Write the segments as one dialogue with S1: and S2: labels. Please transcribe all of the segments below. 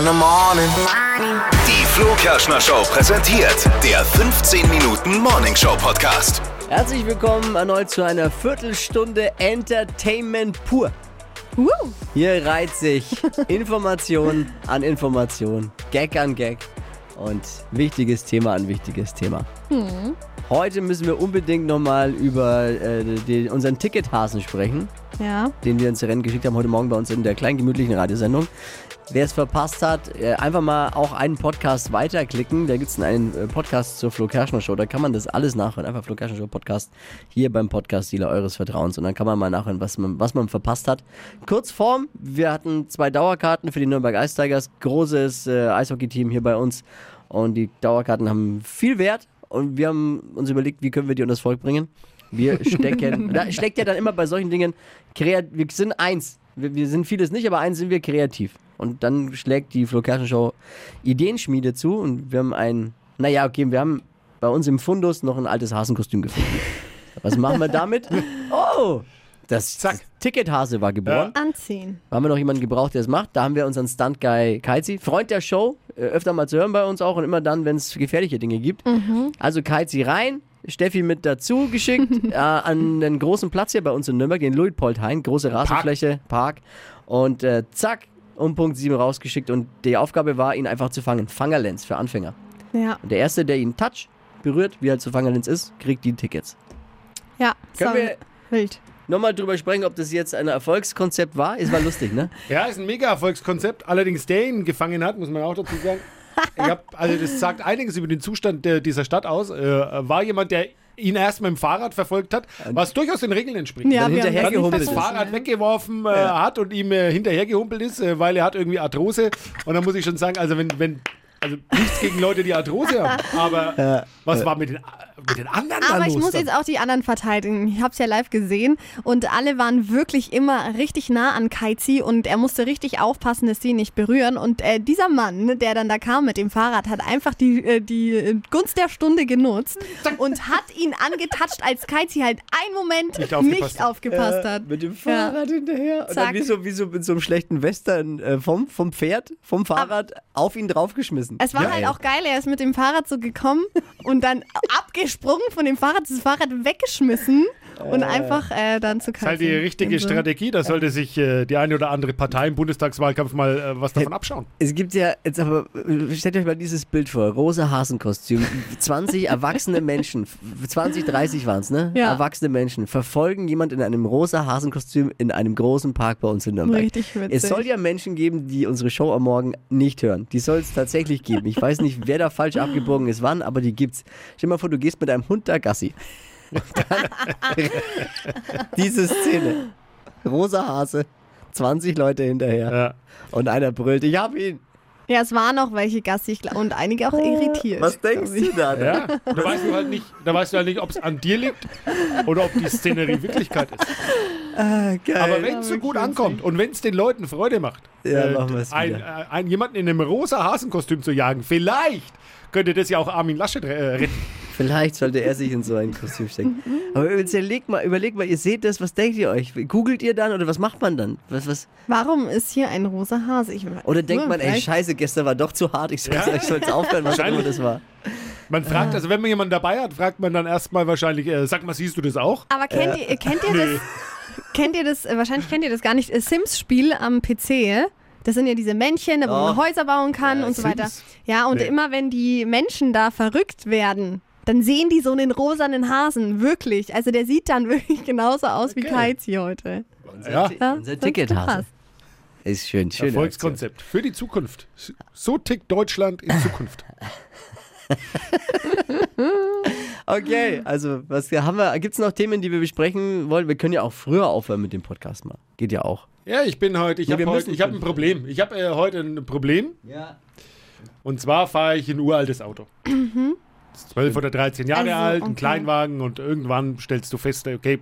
S1: in the morning.
S2: Die Flo Kerschner Show präsentiert der 15 Minuten Morning Show Podcast.
S3: Herzlich willkommen erneut zu einer Viertelstunde Entertainment pur.
S4: Uh,
S3: Hier reiht sich Information an Information, Gag an Gag und wichtiges Thema an wichtiges Thema. Heute müssen wir unbedingt nochmal über äh, den, unseren Tickethasen sprechen,
S4: ja.
S3: den wir ins Rennen geschickt haben heute Morgen bei uns in der kleinen gemütlichen Radiosendung. Wer es verpasst hat, äh, einfach mal auch einen Podcast weiterklicken. Da gibt es einen äh, Podcast zur Flo Kerschner Show. Da kann man das alles nachhören. Einfach Flo Kerschner Show Podcast hier beim Podcast-Dealer eures Vertrauens. Und dann kann man mal nachhören, was man, was man verpasst hat. Kurzform, wir hatten zwei Dauerkarten für die Nürnberg Ice Tigers. Großes äh, Eishockey-Team hier bei uns. Und die Dauerkarten haben viel Wert. Und wir haben uns überlegt, wie können wir die unter das Volk bringen. Wir stecken, da steckt ja dann immer bei solchen Dingen, kreat wir sind eins. Wir, wir sind vieles nicht, aber eins sind wir kreativ. Und dann schlägt die Flo Show Ideenschmiede zu und wir haben ein, naja, okay, wir haben bei uns im Fundus noch ein altes Hasenkostüm gefunden. Was machen wir damit? Oh! Das, das Tickethase war geboren.
S4: Anziehen.
S3: Da haben wir noch jemanden gebraucht, der es macht. Da haben wir unseren Stunt-Guy Kaizi, Freund der Show, öfter mal zu hören bei uns auch und immer dann, wenn es gefährliche Dinge gibt. Also Kaizi rein, Steffi mit dazu geschickt, äh, an den großen Platz hier bei uns in Nürnberg, den Luitpoldhain, große Rasenfläche, Park. Und äh, zack, um Punkt 7 rausgeschickt. Und die Aufgabe war, ihn einfach zu fangen. Fangerlenz für Anfänger.
S4: Ja.
S3: Und der Erste, der ihn touch, berührt, wie er zu Fangerlenz ist, kriegt die Tickets.
S4: Ja.
S3: Können wir
S4: wild.
S3: Nochmal drüber sprechen, ob das jetzt ein Erfolgskonzept war? Es war lustig, ne?
S5: Ja, ist ein Mega-Erfolgskonzept. Allerdings, der ihn gefangen hat, muss man auch dazu sagen. Ich hab, also das sagt einiges über den Zustand der, dieser Stadt aus. Äh, war jemand, der ihn erst mit dem Fahrrad verfolgt hat, was durchaus den Regeln entspricht.
S4: Ja,
S3: Dann hinterhergehumpelt
S4: das
S5: das
S3: ist.
S5: Fahrrad weggeworfen äh, hat und ihm äh, hinterhergehumpelt ist, äh, weil er hat irgendwie Arthrose. Und dann muss ich schon sagen, also wenn, wenn also nichts gegen Leute, die Arthrose haben, aber was war mit den, mit den anderen da
S4: Aber ich muss
S5: dann?
S4: jetzt auch die anderen verteidigen. Ich habe es ja live gesehen und alle waren wirklich immer richtig nah an Kaizi und er musste richtig aufpassen, dass sie ihn nicht berühren. Und äh, dieser Mann, ne, der dann da kam mit dem Fahrrad, hat einfach die, äh, die Gunst der Stunde genutzt und hat ihn angetatscht, als Kaizi halt einen Moment
S5: Nicht
S4: nicht
S5: aufgepasst
S4: aufgepasst,
S3: Äh,
S4: hat.
S3: Mit dem Fahrrad hinterher. Und
S4: Zack.
S3: dann wie so, wie so mit so einem schlechten Western äh, vom, vom Pferd, vom Fahrrad auf ihn draufgeschmissen.
S4: Es war
S3: Ja,
S4: halt
S3: ey.
S4: auch geil, er ist mit dem Fahrrad so gekommen und dann abgesprungen von dem Fahrrad, das Fahrrad weggeschmissen und einfach äh, dann zu
S5: Das ist halt die richtige
S4: so.
S5: Strategie. Da sollte sich äh, die eine oder andere Partei im Bundestagswahlkampf mal äh, was davon abschauen.
S3: Es gibt ja, jetzt aber, äh, stellt euch mal dieses Bild vor, rosa Hasenkostüm, 20 erwachsene Menschen, 20, 30 waren es, ne?
S4: Ja.
S3: Erwachsene Menschen verfolgen jemand in einem rosa Hasenkostüm in einem großen Park bei uns in Nürnberg.
S4: Richtig witzig.
S3: Es soll ja Menschen geben, die unsere Show am Morgen nicht hören. Die soll es tatsächlich geben. Ich weiß nicht, wer da falsch abgebogen ist, wann, aber die gibt's. Stell dir mal vor, du gehst mit einem Hund da Gassi. Diese Szene. Rosa Hase, 20 Leute hinterher.
S5: Ja.
S3: Und einer brüllt, ich hab ihn.
S4: Ja, es waren noch welche Gassi und einige auch irritiert.
S3: Was denkst du da?
S5: Ja, da weißt du halt nicht, da weißt du halt nicht, ob es an dir liegt oder ob die Szenerie Wirklichkeit ist.
S3: Ah, geil.
S5: Aber wenn es so gut ankommt und wenn es den Leuten Freude macht,
S3: Ja, machen wir's
S5: ein, äh, ein, jemanden in einem rosa Hasenkostüm zu jagen, vielleicht könnte das ja auch Armin Laschet äh, retten.
S3: Vielleicht sollte er sich in so ein Kostüm stecken. Aber jetzt überleg mal, überleg mal, ihr seht das, was denkt ihr euch? Googelt ihr dann oder was macht man dann? Was, was?
S4: Warum ist hier ein rosa Hase? Ich,
S3: Oder denkt man, ey, scheiße, gestern war doch zu hart, ich soll
S5: Ja.
S3: aufhören, was immer das war.
S5: Man fragt, also wenn man jemanden dabei hat, fragt man dann erstmal wahrscheinlich, äh, sag mal, siehst du das auch?
S4: Aber kennt ihr, kennt ihr das? Kennt ihr das? äh, Wahrscheinlich kennt ihr das gar nicht. äh, Sims-Spiel am PC. Das sind ja diese Männchen, wo man
S3: Oh.
S4: Häuser bauen kann
S3: Ja,
S4: und so weiter. Ja, und
S5: Nee.
S4: immer wenn die Menschen da verrückt werden, dann sehen die so einen rosanen Hasen. Wirklich. Also der sieht dann wirklich genauso aus wie
S5: Okay.
S4: Kaizi heute.
S5: Ja,
S4: Ja,
S3: Unser Tickethase. Ist schön, schön.
S5: Erfolgskonzept für die Zukunft. So tickt Deutschland in Zukunft.
S3: Okay, also was haben wir? Gibt es noch Themen, die wir besprechen wollen? Wir können ja auch früher aufhören mit dem Podcast mal. Geht ja auch.
S5: Ja, ich bin heute, ich
S3: Nee,
S5: habe heute,
S3: müssen-
S5: ich habe ein Problem. Ich habe äh, heute ein Problem.
S3: Ja.
S5: Und zwar fahre ich ein uraltes Auto. Ist 12 oder 13 Jahre
S4: Also,
S5: alt, ein
S4: okay.
S5: Kleinwagen und irgendwann stellst du fest, okay,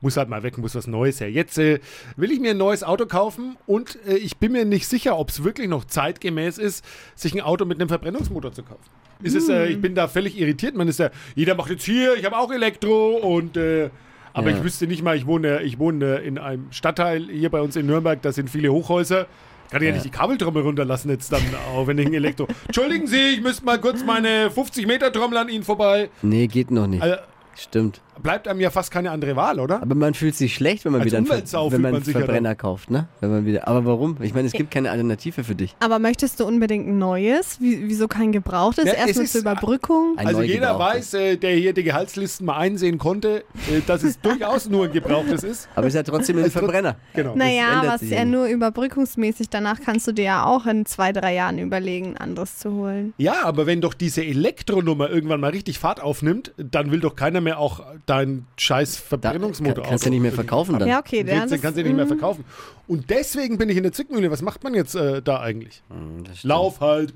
S5: muss halt mal weg, muss was Neues her. Jetzt äh, will ich mir ein neues Auto kaufen und äh, ich bin mir nicht sicher, ob es wirklich noch zeitgemäß ist, sich ein Auto mit einem Verbrennungsmotor zu kaufen. Ist es, äh, ich bin da völlig irritiert. Man ist ja, jeder macht jetzt hier, ich habe auch Elektro und äh, aber
S3: Ja.
S5: ich wüsste nicht mal, ich wohne, ich wohne in einem Stadtteil hier bei uns in Nürnberg, da sind viele Hochhäuser. Kann ich ja nicht die Kabeltrommel runterlassen jetzt dann auch, wenn ich ein Elektro... Entschuldigen Sie, ich müsste mal kurz meine 50-Meter-Trommel an Ihnen vorbei.
S3: Nee, geht noch nicht.
S5: Also,
S3: Stimmt.
S5: Bleibt einem ja fast keine andere Wahl, oder?
S3: Aber man fühlt sich schlecht, wenn man
S5: Als
S3: wieder einen, wenn man
S5: man
S3: einen
S5: sich ja
S3: Verbrenner kauft, ne? Wenn man wieder. Aber warum? Ich meine, es gibt keine Alternative für dich.
S4: Aber möchtest du unbedingt ein neues? Wie, wieso kein gebrauchtes?
S5: Ja,
S4: Erstmal
S5: ist-
S4: zur Überbrückung?
S5: Also jeder weiß, äh, der hier die Gehaltslisten mal einsehen konnte, äh, dass es durchaus nur ein gebrauchtes ist.
S3: Aber es ist ja trotzdem ein Verbrenner.
S5: Genau.
S4: Naja, was ja nur überbrückungsmäßig, danach kannst du dir ja auch in zwei, drei Jahren überlegen, ein anderes zu holen.
S5: Ja, aber wenn doch diese Elektronummer irgendwann mal richtig Fahrt aufnimmt, dann will doch keiner mehr auch deinen scheiß
S3: Da
S5: Verbrennungsmotor
S3: kann, kannst du ja nicht mehr verkaufen dann.
S4: Ja, okay, der
S5: kannst, du nicht mehr verkaufen. Und deswegen bin ich in der Zwickmühle. Was macht man jetzt äh, da eigentlich?
S3: Hm.
S5: Lauf halt.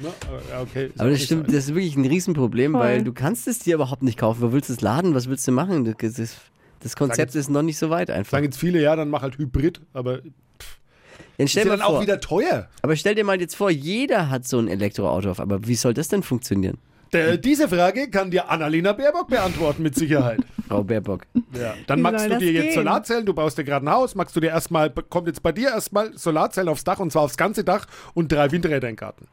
S5: Ne? Ja, okay. Ist
S3: Aber
S5: auch
S3: das stimmt, das ist wirklich ein Riesenproblem,
S4: Voll.
S3: weil du kannst es dir überhaupt nicht kaufen. Wo willst du es laden? Was willst du machen? Das, das, das Konzept ist noch nicht so weit einfach.
S5: Sagen jetzt viele, ja, dann mach halt Hybrid, aber
S3: Dann
S5: ist
S3: stell
S5: ja
S3: mal
S5: dann auch
S3: vor,
S5: wieder teuer.
S3: aber stell dir mal jetzt vor, jeder hat so ein Elektroauto auf. Aber wie soll das denn funktionieren?
S5: Der, diese Frage kann dir Annalena Baerbock beantworten mit Sicherheit.
S3: Frau Baerbock.
S5: Ja. Dann
S4: Wie
S5: magst du dir jetzt
S4: gehen?
S5: Solarzellen, du baust dir gerade ein Haus, magst du dir erstmal, kommt jetzt bei dir erstmal Solarzellen aufs Dach und zwar aufs ganze Dach und drei Windräder im Garten.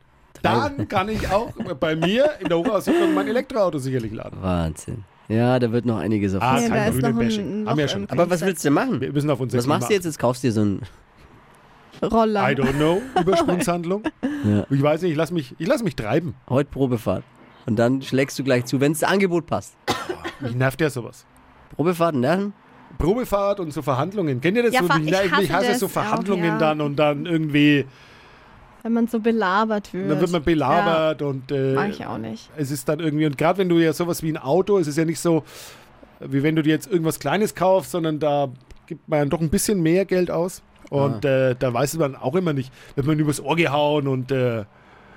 S5: Dann kann ich auch bei mir in der Hochhaussiedlung mein Elektroauto sicherlich laden.
S3: Wahnsinn. Ja, da wird noch einiges auf
S5: Ah,
S3: uns
S4: ja,
S5: kein
S4: da ist noch
S5: Grünen-Bashing.
S4: ein
S5: Haben wir schon.
S3: Aber was willst du machen?
S5: Wir müssen auf uns
S3: Was machst du jetzt? Jetzt kaufst du dir so ein.
S4: Roller.
S5: I don't know. Übersprungshandlung.
S3: Ja.
S5: Ich weiß nicht, ich lass mich, ich lass mich treiben.
S3: Heute Probefahrt. Und dann schlägst du gleich zu, wenn das Angebot passt.
S5: Mich nervt ja sowas.
S3: Probefahrt, ne?
S5: Probefahrt und so Verhandlungen. Kennt ihr das
S4: Ja,
S5: so?
S4: ich
S5: mich
S4: hasse
S5: hasse
S4: das
S5: so
S4: auch,
S5: Verhandlungen
S4: ja.
S5: dann und dann irgendwie,
S4: Wenn man so belabert wird.
S5: dann wird man belabert und
S4: Ja,
S5: äh,
S4: mag ich auch nicht.
S5: es ist dann irgendwie, und gerade wenn du ja sowas wie ein Auto, es ist ja nicht so, wie wenn du dir jetzt irgendwas Kleines kaufst, sondern da gibt man ja doch ein bisschen mehr Geld aus. Und äh, da weiß man auch immer nicht, wird man übers Ohr gehauen und äh,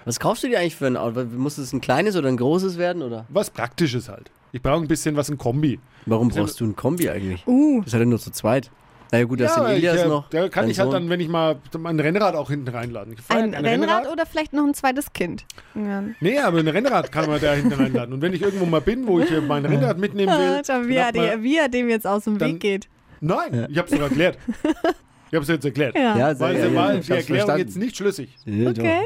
S3: Was kaufst du dir eigentlich für ein Auto? Muss es ein kleines oder ein großes werden? Oder?
S5: was Praktisches halt. Ich brauche ein bisschen was, ein Kombi.
S3: Warum brauchst du ein Kombi eigentlich?
S4: Uh,
S3: Das hat er nur zu zweit. Na ja, gut, das sind
S5: ich,
S3: Elias
S5: äh,
S3: noch.
S5: Da kann ich halt
S3: Sohn.
S5: dann, wenn ich mal mein Rennrad auch hinten reinladen. Ich
S4: ein
S5: ein
S4: Rennrad oder vielleicht noch ein zweites Kind. Ja.
S5: Nee, aber ein Rennrad kann man da hinten reinladen. Und wenn ich irgendwo mal bin, wo ich äh, mein Rennrad mitnehmen will.
S4: Schau, wie,
S5: dann
S4: er, die- wie er dem jetzt aus dem
S5: dann-
S4: Weg geht.
S5: Nein, ich hab's doch erklärt. Ich hab's jetzt erklärt.
S4: Ja.
S3: Ja, sehr,
S5: Weil
S3: ja,
S5: sie war
S3: ja,
S5: die
S3: ich
S5: Erklärung
S3: verstanden.
S5: jetzt nicht schlüssig.
S3: Ja, doch.
S4: Okay.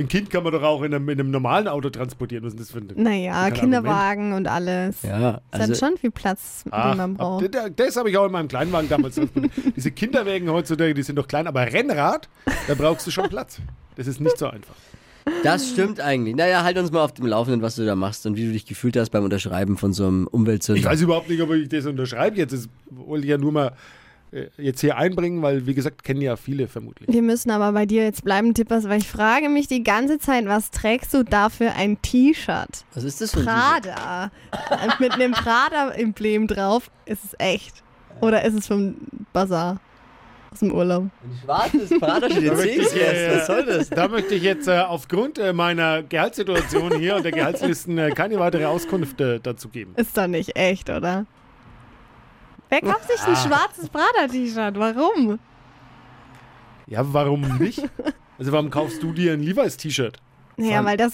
S5: Ein Kind kann man doch auch in einem, in einem normalen Auto transportieren. Was ist das für ein
S4: Naja, Kinderwagen und alles.
S3: Ja,
S4: Das
S3: also
S4: hat schon viel Platz,
S5: Ach,
S4: den man
S5: ab-
S4: braucht.
S5: das, das habe ich auch in meinem Kleinwagen damals transportiert. Diese Kinderwägen heutzutage, die sind doch klein, aber Rennrad, da brauchst du schon Platz. Das ist nicht so einfach.
S3: das stimmt eigentlich. Naja, halt uns mal auf dem Laufenden, was du da machst und wie du dich gefühlt hast beim Unterschreiben von so einem Umweltsünder.
S5: Ich weiß überhaupt nicht, ob ich das unterschreibe jetzt. Das wollte ich ja nur mal jetzt hier einbringen, weil, wie gesagt, kennen ja viele vermutlich.
S4: Wir müssen aber bei dir jetzt bleiben, Tippers, weil ich frage mich die ganze Zeit, was trägst du da für ein T-Shirt?
S3: Was ist das für ein T-Shirt?
S4: Prada. Mit einem Prada-Emblem drauf. Ist es echt? Oder ist es vom Bazar? Aus dem Urlaub?
S3: Ein schwarzes Prada-Shirt.
S5: Da
S3: Jetzt
S5: äh,
S3: Was soll das?
S5: Da möchte ich jetzt äh, aufgrund äh, meiner Gehaltssituation hier und der Gehaltslisten äh, keine weitere Auskunft äh, dazu geben.
S4: Ist doch nicht echt, oder? Wer kauft sich
S5: Ah.
S4: ein schwarzes Prada-T-Shirt? Warum?
S5: Ja, warum nicht? Also warum kaufst du dir ein Levi's T-Shirt?
S4: Naja, weil das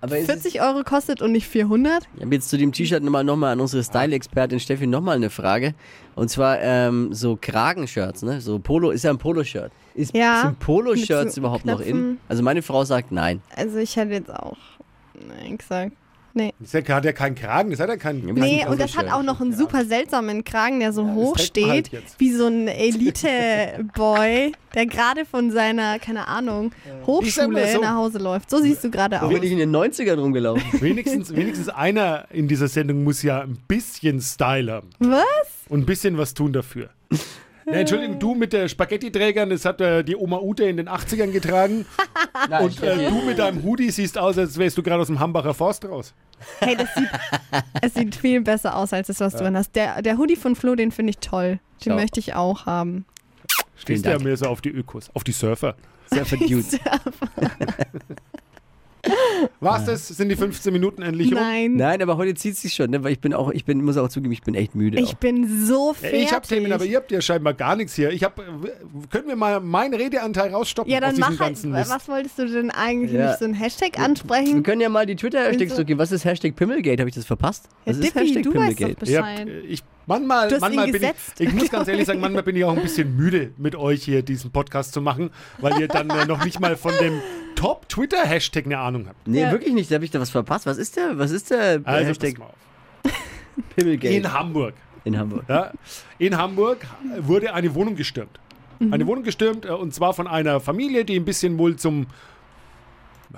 S3: Aber ist es,
S4: 40 Euro kostet und nicht 400?
S3: ich habe jetzt zu dem T-Shirt nochmal noch mal an unsere Style-Expertin Steffi nochmal eine Frage. Und zwar ähm, so Kragenshirts, ne? So Polo, ist ja ein Polo-Shirt. Ist,
S4: Ja,
S3: sind Polo-Shirts
S4: so
S3: überhaupt noch in?
S4: Knöpfen.
S3: Also meine Frau sagt nein.
S4: Also ich hätte jetzt auch Nein gesagt. Nee.
S5: Das hat ja keinen Kragen, das hat ja keinen.
S4: Nee, und das hat auch noch einen super seltsamen Kragen, der so
S5: Ja,
S4: hoch
S5: halt
S4: steht,
S5: jetzt.
S4: wie so ein Elite-Boy, der gerade von seiner, keine Ahnung, Hochschule
S5: so.
S4: nach Hause läuft. So siehst du gerade
S3: So
S4: aus.
S3: bin ich in den 90ern rumgelaufen.
S5: Wenigstens, wenigstens einer in dieser Sendung muss ja ein bisschen Style haben
S4: Was?
S5: und ein bisschen was tun dafür. Ja, Entschuldigung, du mit der Spaghetti-Trägern, das hat äh, die Oma Ute in den 80ern getragen.
S3: Nein,
S5: Und äh, du mit deinem Hoodie siehst aus, als wärst du gerade aus dem Hambacher Forst raus.
S4: Hey, das sieht, es sieht viel besser aus als das, was du hast. Der, der Hoodie von Flo, den finde ich toll. Den
S3: Schau.
S4: möchte ich auch haben.
S5: Stehst du ja mehr so auf die Ökos, auf die Surfer.
S3: Sehr verdient.
S5: War's das? Sind die 15 Minuten endlich um?
S4: Nein.
S3: Nein, aber heute zieht sich schon, ne? weil ich bin auch, ich bin, muss auch zugeben, ich bin echt müde.
S4: Ich
S3: auch.
S4: bin so fertig.
S5: Ich habe Themen, aber ihr habt ja scheinbar gar nichts hier. Ich hab, können wir mal meinen Redeanteil rausstoppen
S4: ja, dann mach halt,
S5: Mist?
S4: was wolltest du denn eigentlich
S3: Ja.
S4: nicht so ein Hashtag
S3: Wir
S4: ansprechen?
S3: können ja mal die Twitter-Hashtags
S4: so-
S3: durchgehen. Was ist Hashtag Pimmelgate? Habe ich das verpasst?
S4: Ja,
S3: Was ist
S4: Dippi,
S3: Hashtag
S4: du weißt doch
S3: Pimmelgate?
S5: Ja, ich Manchmal,
S4: Du hast
S5: manchmal
S4: ihn
S5: bin ich, ich muss ganz ehrlich sagen, manchmal bin ich auch ein bisschen müde, mit euch hier diesen Podcast zu machen, weil ihr dann äh, noch nicht mal von dem Top-Twitter-Hashtag eine Ahnung habt.
S3: Nee,
S4: Ja.
S3: wirklich nicht. Da habe ich da was verpasst. Was ist der? Was ist der
S5: Also,
S3: Hashtag
S5: pass mal auf.
S3: Pimmelgate
S5: In Hamburg.
S3: in Hamburg?
S5: Ja, in Hamburg wurde eine Wohnung gestürmt. Eine Wohnung gestürmt äh, und zwar von einer Familie, die ein bisschen wohl zum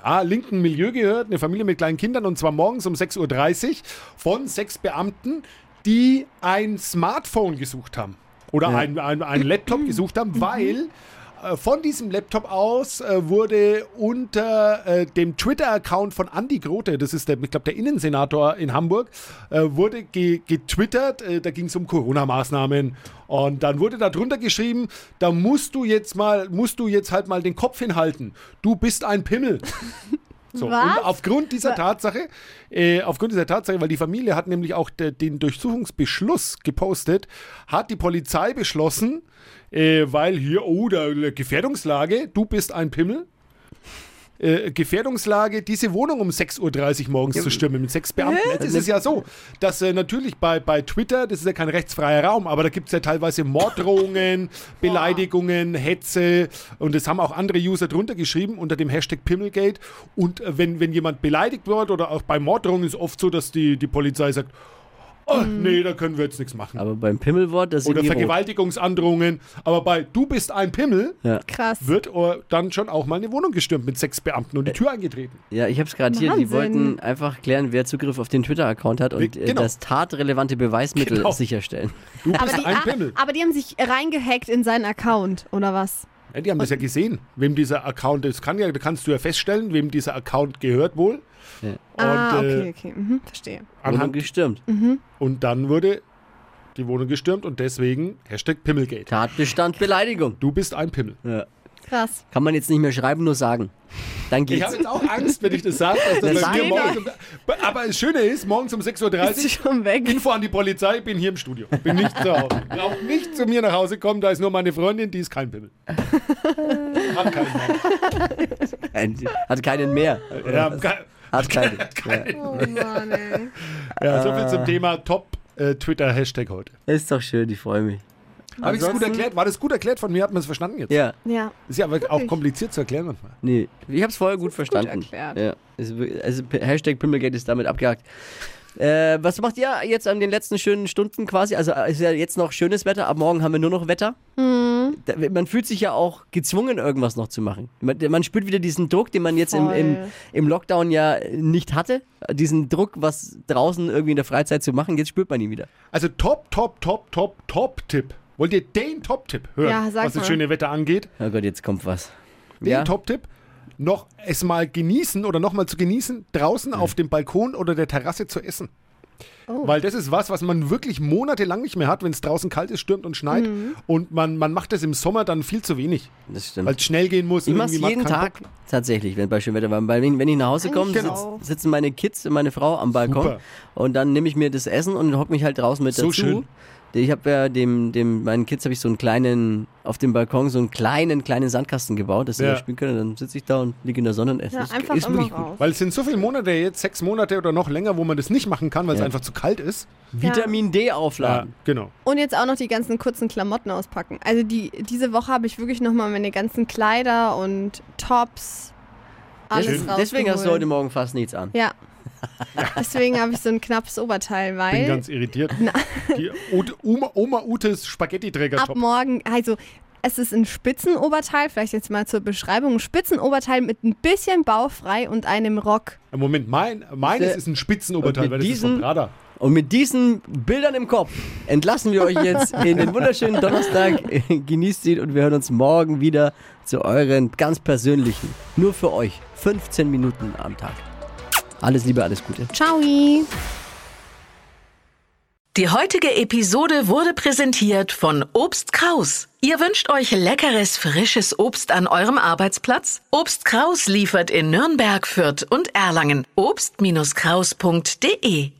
S5: ja, linken Milieu gehört. Eine Familie mit kleinen Kindern und zwar morgens um 6.30 Uhr von sechs Beamten, die ein Smartphone gesucht haben. Oder
S3: Ja.
S5: ein, ein, ein Laptop gesucht haben, weil äh, von diesem Laptop aus äh, wurde unter äh, dem Twitter-Account von Andy Grote, das ist der, ich glaube, der Innensenator in Hamburg, äh, wurde ge getwittert, äh, da ging es um Corona-Maßnahmen und dann wurde da drunter geschrieben, da musst du jetzt mal, musst du jetzt halt mal den Kopf hinhalten. Du bist ein Pimmel. So,
S4: Was?
S5: und aufgrund dieser Tatsache, äh, aufgrund dieser Tatsache, weil die Familie hat nämlich auch de, den Durchsuchungsbeschluss gepostet, hat die Polizei beschlossen, äh, weil hier, oh, da, Gefährdungslage, du bist ein Pimmel. Äh, Gefährdungslage, diese Wohnung um 6.30 Uhr morgens zu stürmen mit sechs Beamten. Jetzt ist es ja so, dass äh, natürlich bei, bei Twitter, das ist ja kein rechtsfreier Raum, aber da gibt es ja teilweise Morddrohungen, Beleidigungen, Hetze und das haben auch andere User drunter geschrieben unter dem Hashtag Pimmelgate. Und äh, wenn, wenn jemand beleidigt wird oder auch bei Morddrohungen ist oft so, dass die, die Polizei sagt, oh, nee, da können wir jetzt nichts machen.
S3: Aber beim Pimmelwort, das sind
S5: Oder. Vergewaltigungsandrohungen. Aber bei Du bist ein Pimmel
S4: Krass.
S5: wird äh, dann schon auch mal eine Wohnung gestürmt mit sechs Beamten und die Tür eingetreten.
S3: Ja, ich habe es gerade hier. Die wollten einfach klären, wer Zugriff auf den Twitter-Account hat und äh,
S5: genau.
S3: das tatrelevante Beweismittel
S5: Genau.
S3: sicherstellen.
S5: Du
S4: Aber
S5: bist
S4: die,
S5: ein Pimmel.
S4: aber die haben sich reingehackt in seinen Account, oder was?
S5: Ja, die haben das ja gesehen, wem dieser Account ist. Kann ja, da kannst du ja feststellen, wem dieser Account gehört wohl.
S3: Ja.
S4: ah,
S5: Und,
S4: okay,
S5: äh,
S4: okay. Mhm, verstehe.
S3: Wohnung
S5: anhand,
S3: gestürmt.
S5: und dann wurde die Wohnung gestürmt und deswegen Hashtag Pimmelgate.
S3: Tatbestand Beleidigung.
S5: Du bist ein Pimmel.
S3: Ja.
S4: Krass.
S3: Kann man jetzt nicht mehr schreiben, nur sagen. Dann
S5: Ich
S3: geht's.
S5: habe jetzt auch Angst, wenn ich das sage. Dass
S3: Das
S5: um, aber das Schöne ist, morgens um 6.30
S4: Ist
S5: Uhr
S4: schon weg.
S5: Info an die Polizei, bin hier im Studio. Bin nicht zu Hause. Braucht nicht zu mir nach Hause kommen, da ist nur meine Freundin, die ist kein Pimmel. Hat keinen.
S3: Ein- Hat keinen mehr.
S5: Ja,
S3: Hat keinen. Ja.
S4: Oh Mann, ey.
S5: ja, so viel zum Thema Top äh, heute.
S3: Ist doch schön, ich freue mich.
S5: Habe ich es gut erklärt? War das gut erklärt von mir? Hat man es verstanden jetzt?
S3: Ja,
S4: Ja.
S5: Ist ja aber auch kompliziert zu erklären manchmal.
S3: nee, ich habe es vorher gut verstanden.
S4: erklärt.
S3: Ja, also, also Hashtag Pimmelgate ist damit abgehakt. Äh, was macht ihr jetzt an den letzten schönen Stunden quasi? Also äh, ist ja jetzt noch schönes Wetter, ab morgen haben wir nur noch Wetter. Da, man fühlt sich ja auch gezwungen, irgendwas noch zu machen. Man, man spürt wieder diesen Druck, den man jetzt im, im, im Lockdown ja nicht hatte. Diesen Druck, was draußen irgendwie in der Freizeit zu machen, jetzt spürt man ihn wieder.
S5: Also Top, Top, Top, Top, Top-Tipp. Wollt ihr den Top-Tipp hören,
S4: Ja, sag
S5: was das schöne Wetter angeht?
S3: Oh Gott, jetzt kommt was.
S5: Den
S3: Ja,
S5: Top-Tipp? Noch es mal genießen oder noch mal zu genießen, draußen auf dem Balkon oder der Terrasse zu essen.
S4: Oh.
S5: Weil das ist was, was man wirklich monatelang nicht mehr hat, wenn es draußen kalt ist, stürmt und schneit.
S4: Mhm.
S5: Und man, man macht das im Sommer dann viel zu wenig,
S3: das stimmt.
S5: weil es schnell gehen muss.
S3: Ich mache jeden Tag
S5: Bock.
S3: tatsächlich, wenn bei schönem Wetter war. Weil wenn, wenn ich nach Hause komme,
S4: Eigentlich
S3: sitz, sitzen meine Kids und meine Frau am Balkon
S5: Super.
S3: und dann nehme ich mir das Essen und hocke mich halt draußen mit
S5: So
S3: dazu.
S5: schön.
S3: Ich habe ja dem, dem, meinen Kids habe ich so einen kleinen, auf dem Balkon so einen kleinen, kleinen Sandkasten gebaut, dass sie
S5: Ja.
S3: da spielen können. Dann sitze ich da und liege in der Sonne und esse.
S4: Ja,
S3: Ist-
S4: einfach
S3: ist
S4: immer
S3: wirklich gut.
S4: raus.
S5: Weil es sind so viele Monate jetzt, sechs Monate oder noch länger, wo man das nicht machen kann, weil es
S3: Ja.
S5: einfach zu kalt ist.
S3: Vitamin D
S5: Ja,
S3: aufladen.
S5: genau.
S4: Und jetzt auch noch die ganzen kurzen Klamotten auspacken. Also die, diese Woche habe ich wirklich nochmal meine ganzen Kleider und Tops, alles.
S3: Deswegen hast du heute Morgen fast nichts an.
S4: Ja. Deswegen habe ich so ein knappes Oberteil,
S5: Bin
S4: weil
S5: ganz irritiert. Die Oma, Oma Utes
S4: ab
S5: Spaghetti-Träger-Top.
S4: morgen, also es ist ein Spitzenoberteil, vielleicht jetzt mal zur Beschreibung, ein Spitzenoberteil mit ein bisschen baufrei und einem Rock.
S5: Moment, mein, meines ist ein Spitzenoberteil,
S3: und mit
S5: weil das ist von
S3: diesen-
S5: Prada.
S3: Und mit diesen Bildern im Kopf entlassen wir euch jetzt in den wunderschönen Donnerstag. Genießt ihn und wir hören uns morgen wieder zu euren ganz persönlichen, nur für euch, 15 Minuten am Tag. Alles Liebe, alles Gute.
S4: Ciao!
S1: Die heutige Episode wurde präsentiert von Obst Kraus. Ihr wünscht euch leckeres, frisches Obst an eurem Arbeitsplatz? Obst Kraus liefert in Nürnberg, Fürth und Erlangen. Obst-Kraus.de